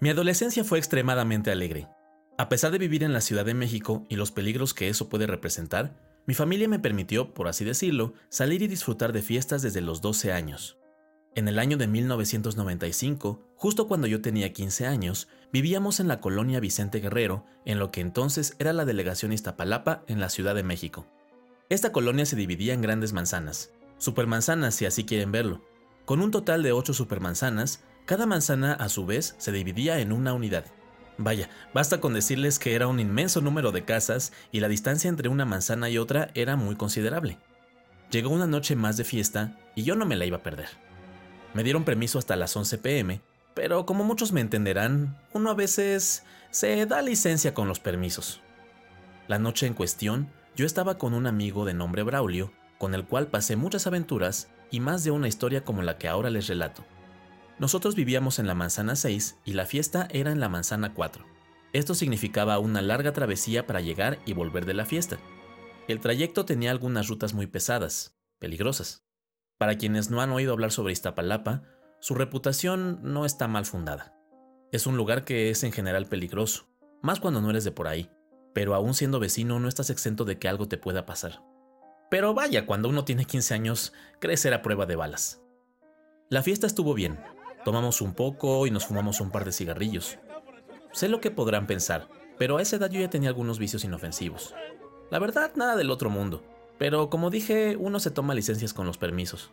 Mi adolescencia fue extremadamente alegre. A pesar de vivir en la Ciudad de México y los peligros que eso puede representar, mi familia me permitió, por así decirlo, salir y disfrutar de fiestas desde los 12 años. En el año de 1995, justo cuando yo tenía 15 años, vivíamos en la colonia Vicente Guerrero, en lo que entonces era la delegación Iztapalapa en la Ciudad de México. Esta colonia se dividía en grandes manzanas, supermanzanas si así quieren verlo. Con un total de 8 supermanzanas, cada manzana a su vez se dividía en una unidad. Vaya, basta con decirles que era un inmenso número de casas y la distancia entre una manzana y otra era muy considerable. Llegó una noche más de fiesta y yo no me la iba a perder. Me dieron permiso hasta las 11 pm, pero como muchos me entenderán, uno a veces se da licencia con los permisos. La noche en cuestión, yo estaba con un amigo de nombre Braulio, con el cual pasé muchas aventuras y más de una historia como la que ahora les relato. Nosotros vivíamos en la manzana 6 y la fiesta era en la manzana 4. Esto significaba una larga travesía para llegar y volver de la fiesta. El trayecto tenía algunas rutas muy pesadas, peligrosas. Para quienes no han oído hablar sobre Iztapalapa, su reputación no está mal fundada. Es un lugar que es en general peligroso, más cuando no eres de por ahí, pero aún siendo vecino no estás exento de que algo te pueda pasar. Pero vaya, cuando uno tiene 15 años, crecer a prueba de balas. La fiesta estuvo bien, Tomamos un poco y nos fumamos un par de cigarrillos. Sé lo que podrán pensar, pero a esa edad yo ya tenía algunos vicios inofensivos. La verdad, nada del otro mundo, pero como dije, uno se toma licencias con los permisos.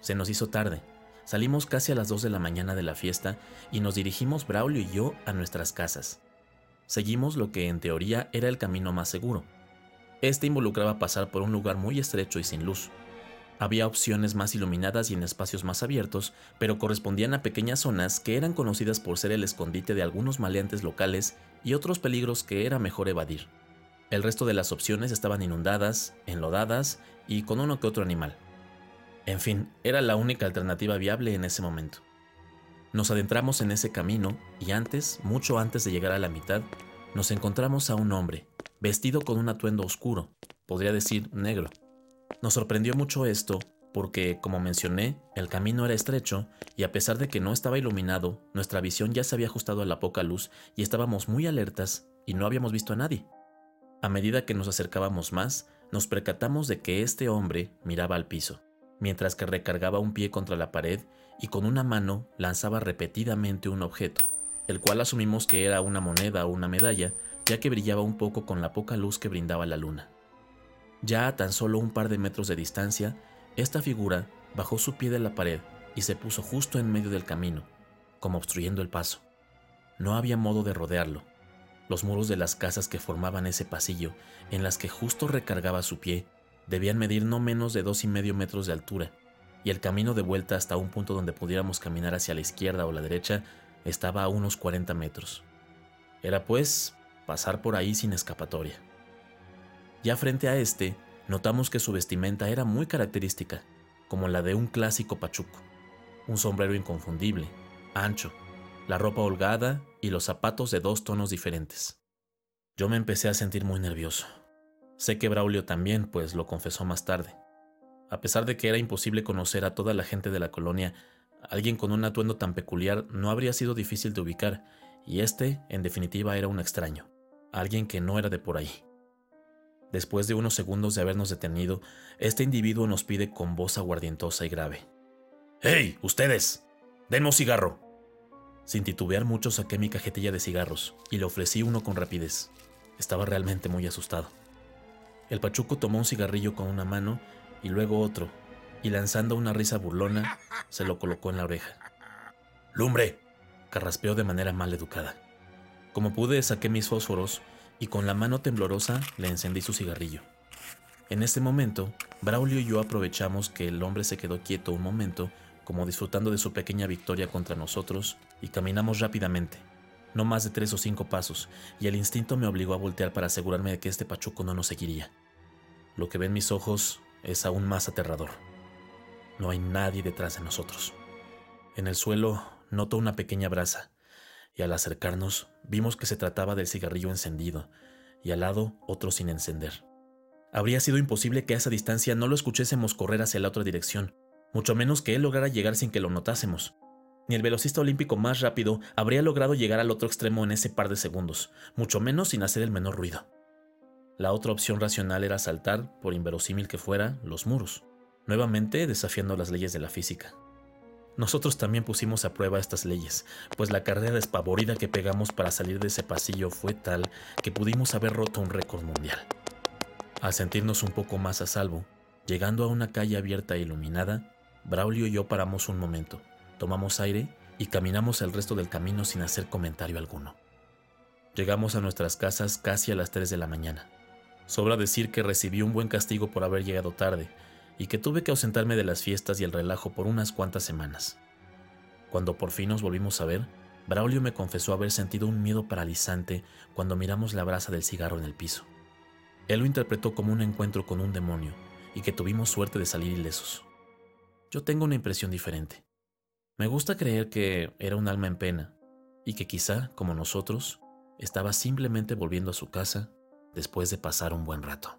Se nos hizo tarde. Salimos casi a las 2 de la mañana de la fiesta y nos dirigimos Braulio y yo a nuestras casas. Seguimos lo que en teoría era el camino más seguro. Este involucraba pasar por un lugar muy estrecho y sin luz. Había opciones más iluminadas y en espacios más abiertos, pero correspondían a pequeñas zonas que eran conocidas por ser el escondite de algunos maleantes locales y otros peligros que era mejor evadir. El resto de las opciones estaban inundadas, enlodadas y con uno que otro animal. En fin, era la única alternativa viable en ese momento. Nos adentramos en ese camino y antes, mucho antes de llegar a la mitad, nos encontramos a un hombre, vestido con un atuendo oscuro, podría decir negro nos sorprendió mucho esto porque, como mencioné, el camino era estrecho y a pesar de que no estaba iluminado, nuestra visión ya se había ajustado a la poca luz y estábamos muy alertas y no habíamos visto a nadie. A medida que nos acercábamos más, nos percatamos de que este hombre miraba al piso, mientras que recargaba un pie contra la pared y con una mano lanzaba repetidamente un objeto, el cual asumimos que era una moneda o una medalla, ya que brillaba un poco con la poca luz que brindaba la luna. Ya a tan solo un par de metros de distancia, esta figura bajó su pie de la pared y se puso justo en medio del camino, como obstruyendo el paso. No había modo de rodearlo. Los muros de las casas que formaban ese pasillo, en las que justo recargaba su pie, debían medir no menos de dos y medio metros de altura, y el camino de vuelta hasta un punto donde pudiéramos caminar hacia la izquierda o la derecha estaba a unos 40 metros. Era pues pasar por ahí sin escapatoria. Ya frente a este, notamos que su vestimenta era muy característica, como la de un clásico pachuco. Un sombrero inconfundible, ancho, la ropa holgada y los zapatos de dos tonos diferentes. Yo me empecé a sentir muy nervioso. Sé que Braulio también, pues lo confesó más tarde. A pesar de que era imposible conocer a toda la gente de la colonia, alguien con un atuendo tan peculiar no habría sido difícil de ubicar, y este, en definitiva, era un extraño, alguien que no era de por ahí. Después de unos segundos de habernos detenido, este individuo nos pide con voz aguardientosa y grave. ¡Hey, ustedes! ¡Denme cigarro! Sin titubear mucho saqué mi cajetilla de cigarros y le ofrecí uno con rapidez. Estaba realmente muy asustado. El pachuco tomó un cigarrillo con una mano y luego otro, y lanzando una risa burlona, se lo colocó en la oreja. ¡Lumbre! carraspeó de manera mal educada. Como pude, saqué mis fósforos y con la mano temblorosa le encendí su cigarrillo. En ese momento, Braulio y yo aprovechamos que el hombre se quedó quieto un momento, como disfrutando de su pequeña victoria contra nosotros, y caminamos rápidamente, no más de tres o cinco pasos, y el instinto me obligó a voltear para asegurarme de que este pachuco no nos seguiría. Lo que ven mis ojos es aún más aterrador. No hay nadie detrás de nosotros. En el suelo noto una pequeña brasa, y al acercarnos vimos que se trataba del cigarrillo encendido y al lado otro sin encender. Habría sido imposible que a esa distancia no lo escuchésemos correr hacia la otra dirección, mucho menos que él lograra llegar sin que lo notásemos. Ni el velocista olímpico más rápido habría logrado llegar al otro extremo en ese par de segundos, mucho menos sin hacer el menor ruido. La otra opción racional era saltar, por inverosímil que fuera, los muros, nuevamente desafiando las leyes de la física. Nosotros también pusimos a prueba estas leyes, pues la carrera despavorida que pegamos para salir de ese pasillo fue tal que pudimos haber roto un récord mundial. Al sentirnos un poco más a salvo, llegando a una calle abierta e iluminada, Braulio y yo paramos un momento, tomamos aire y caminamos el resto del camino sin hacer comentario alguno. Llegamos a nuestras casas casi a las 3 de la mañana. Sobra decir que recibí un buen castigo por haber llegado tarde y que tuve que ausentarme de las fiestas y el relajo por unas cuantas semanas. Cuando por fin nos volvimos a ver, Braulio me confesó haber sentido un miedo paralizante cuando miramos la brasa del cigarro en el piso. Él lo interpretó como un encuentro con un demonio y que tuvimos suerte de salir ilesos. Yo tengo una impresión diferente. Me gusta creer que era un alma en pena y que quizá, como nosotros, estaba simplemente volviendo a su casa después de pasar un buen rato.